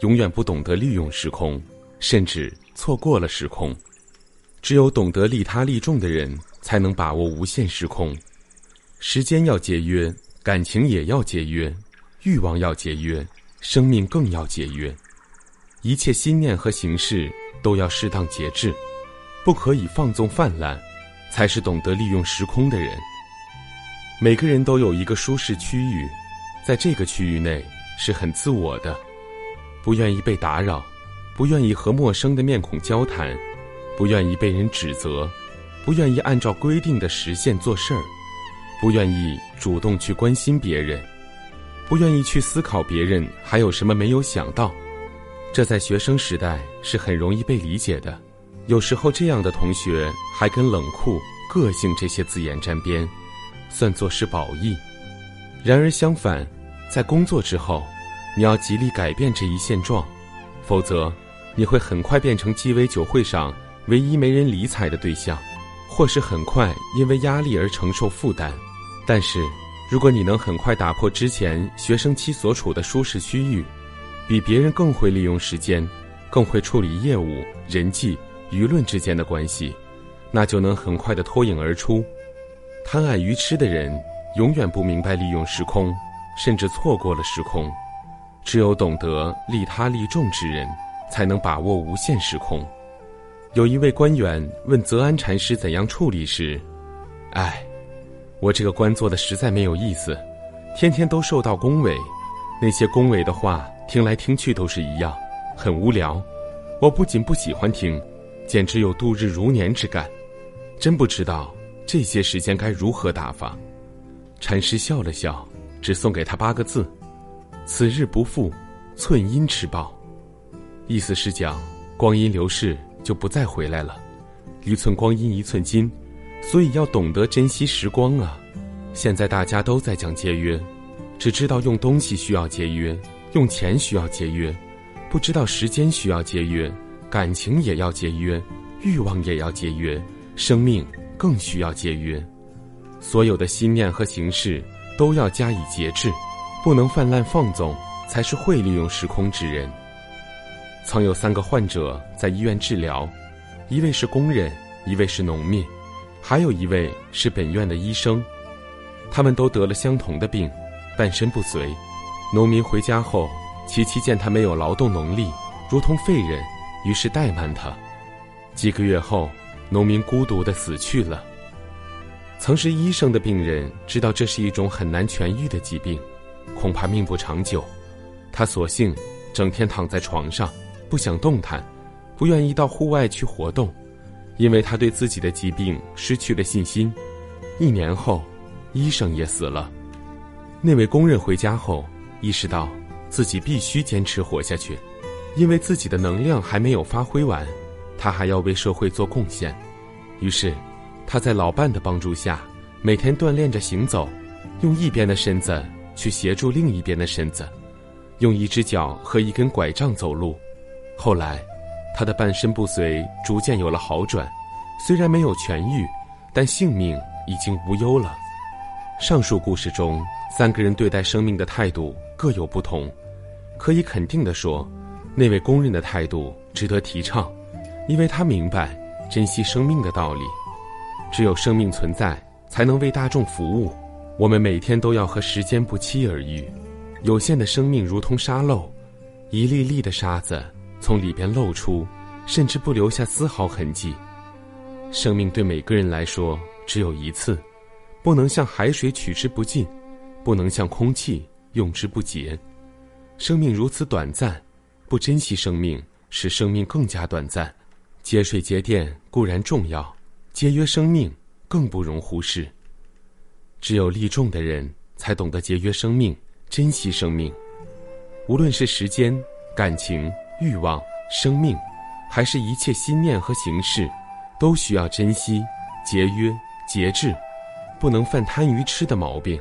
永远不懂得利用时空，甚至错过了时空。只有懂得利他利众的人，才能把握无限时空。时间要节约，感情也要节约，欲望要节约，生命更要节约。一切心念和形式都要适当节制，不可以放纵泛滥，才是懂得利用时空的人。每个人都有一个舒适区域，在这个区域内是很自我的，不愿意被打扰，不愿意和陌生的面孔交谈，不愿意被人指责，不愿意按照规定的时限做事儿。不愿意主动去关心别人，不愿意去思考别人还有什么没有想到，这在学生时代是很容易被理解的。有时候这样的同学还跟冷酷、个性这些字眼沾边，算作是褒义。然而相反，在工作之后，你要极力改变这一现状，否则你会很快变成鸡尾酒会上唯一没人理睬的对象，或是很快因为压力而承受负担。但是，如果你能很快打破之前学生期所处的舒适区域，比别人更会利用时间，更会处理业务、人际、舆论之间的关系，那就能很快的脱颖而出。贪爱愚痴的人，永远不明白利用时空，甚至错过了时空。只有懂得利他利众之人，才能把握无限时空。有一位官员问泽安禅师怎样处理时，唉。我这个官做的实在没有意思，天天都受到恭维，那些恭维的话听来听去都是一样，很无聊。我不仅不喜欢听，简直有度日如年之感。真不知道这些时间该如何打发。禅师笑了笑，只送给他八个字：“此日不复，寸阴吃饱。”意思是讲，光阴流逝就不再回来了，一寸光阴一寸金。所以要懂得珍惜时光啊！现在大家都在讲节约，只知道用东西需要节约，用钱需要节约，不知道时间需要节约，感情也要节约，欲望也要节约，生命更需要节约。所有的心念和形式都要加以节制，不能泛滥放纵，才是会利用时空之人。曾有三个患者在医院治疗，一位是工人，一位是农民。还有一位是本院的医生，他们都得了相同的病，半身不遂。农民回家后，琪琪见他没有劳动能力，如同废人，于是怠慢他。几个月后，农民孤独的死去了。曾是医生的病人知道这是一种很难痊愈的疾病，恐怕命不长久。他索性整天躺在床上，不想动弹，不愿意到户外去活动。因为他对自己的疾病失去了信心，一年后，医生也死了。那位工人回家后，意识到自己必须坚持活下去，因为自己的能量还没有发挥完，他还要为社会做贡献。于是，他在老伴的帮助下，每天锻炼着行走，用一边的身子去协助另一边的身子，用一只脚和一根拐杖走路。后来。他的半身不遂逐渐有了好转，虽然没有痊愈，但性命已经无忧了。上述故事中，三个人对待生命的态度各有不同。可以肯定地说，那位工人的态度值得提倡，因为他明白珍惜生命的道理。只有生命存在，才能为大众服务。我们每天都要和时间不期而遇，有限的生命如同沙漏，一粒粒的沙子。从里边露出，甚至不留下丝毫痕迹。生命对每个人来说只有一次，不能像海水取之不尽，不能像空气用之不竭。生命如此短暂，不珍惜生命，使生命更加短暂。节水节电固然重要，节约生命更不容忽视。只有利众的人，才懂得节约生命，珍惜生命。无论是时间、感情。欲望、生命，还是一切心念和形式，都需要珍惜、节约、节制，不能犯贪于吃的毛病。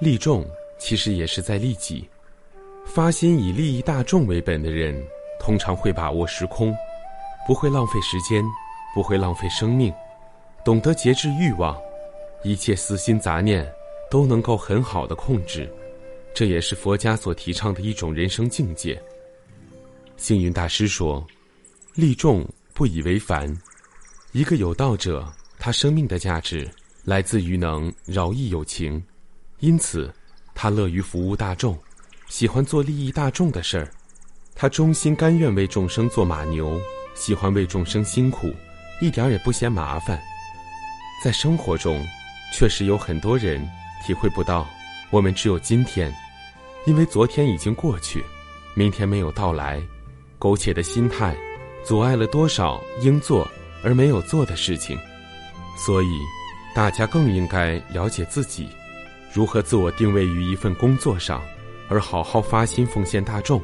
利众其实也是在利己，发心以利益大众为本的人，通常会把握时空，不会浪费时间，不会浪费生命，懂得节制欲望，一切私心杂念都能够很好的控制。这也是佛家所提倡的一种人生境界。星云大师说：“利众不以为烦。”一个有道者，他生命的价值来自于能饶益有情，因此他乐于服务大众，喜欢做利益大众的事儿。他忠心甘愿为众生做马牛，喜欢为众生辛苦，一点也不嫌麻烦。在生活中，确实有很多人体会不到，我们只有今天。因为昨天已经过去，明天没有到来，苟且的心态，阻碍了多少应做而没有做的事情。所以，大家更应该了解自己，如何自我定位于一份工作上，而好好发心奉献大众，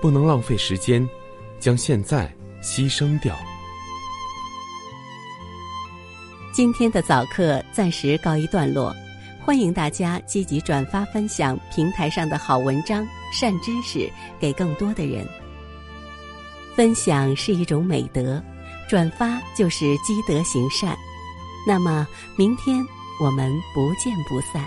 不能浪费时间，将现在牺牲掉。今天的早课暂时告一段落。欢迎大家积极转发分享平台上的好文章、善知识给更多的人。分享是一种美德，转发就是积德行善。那么，明天我们不见不散。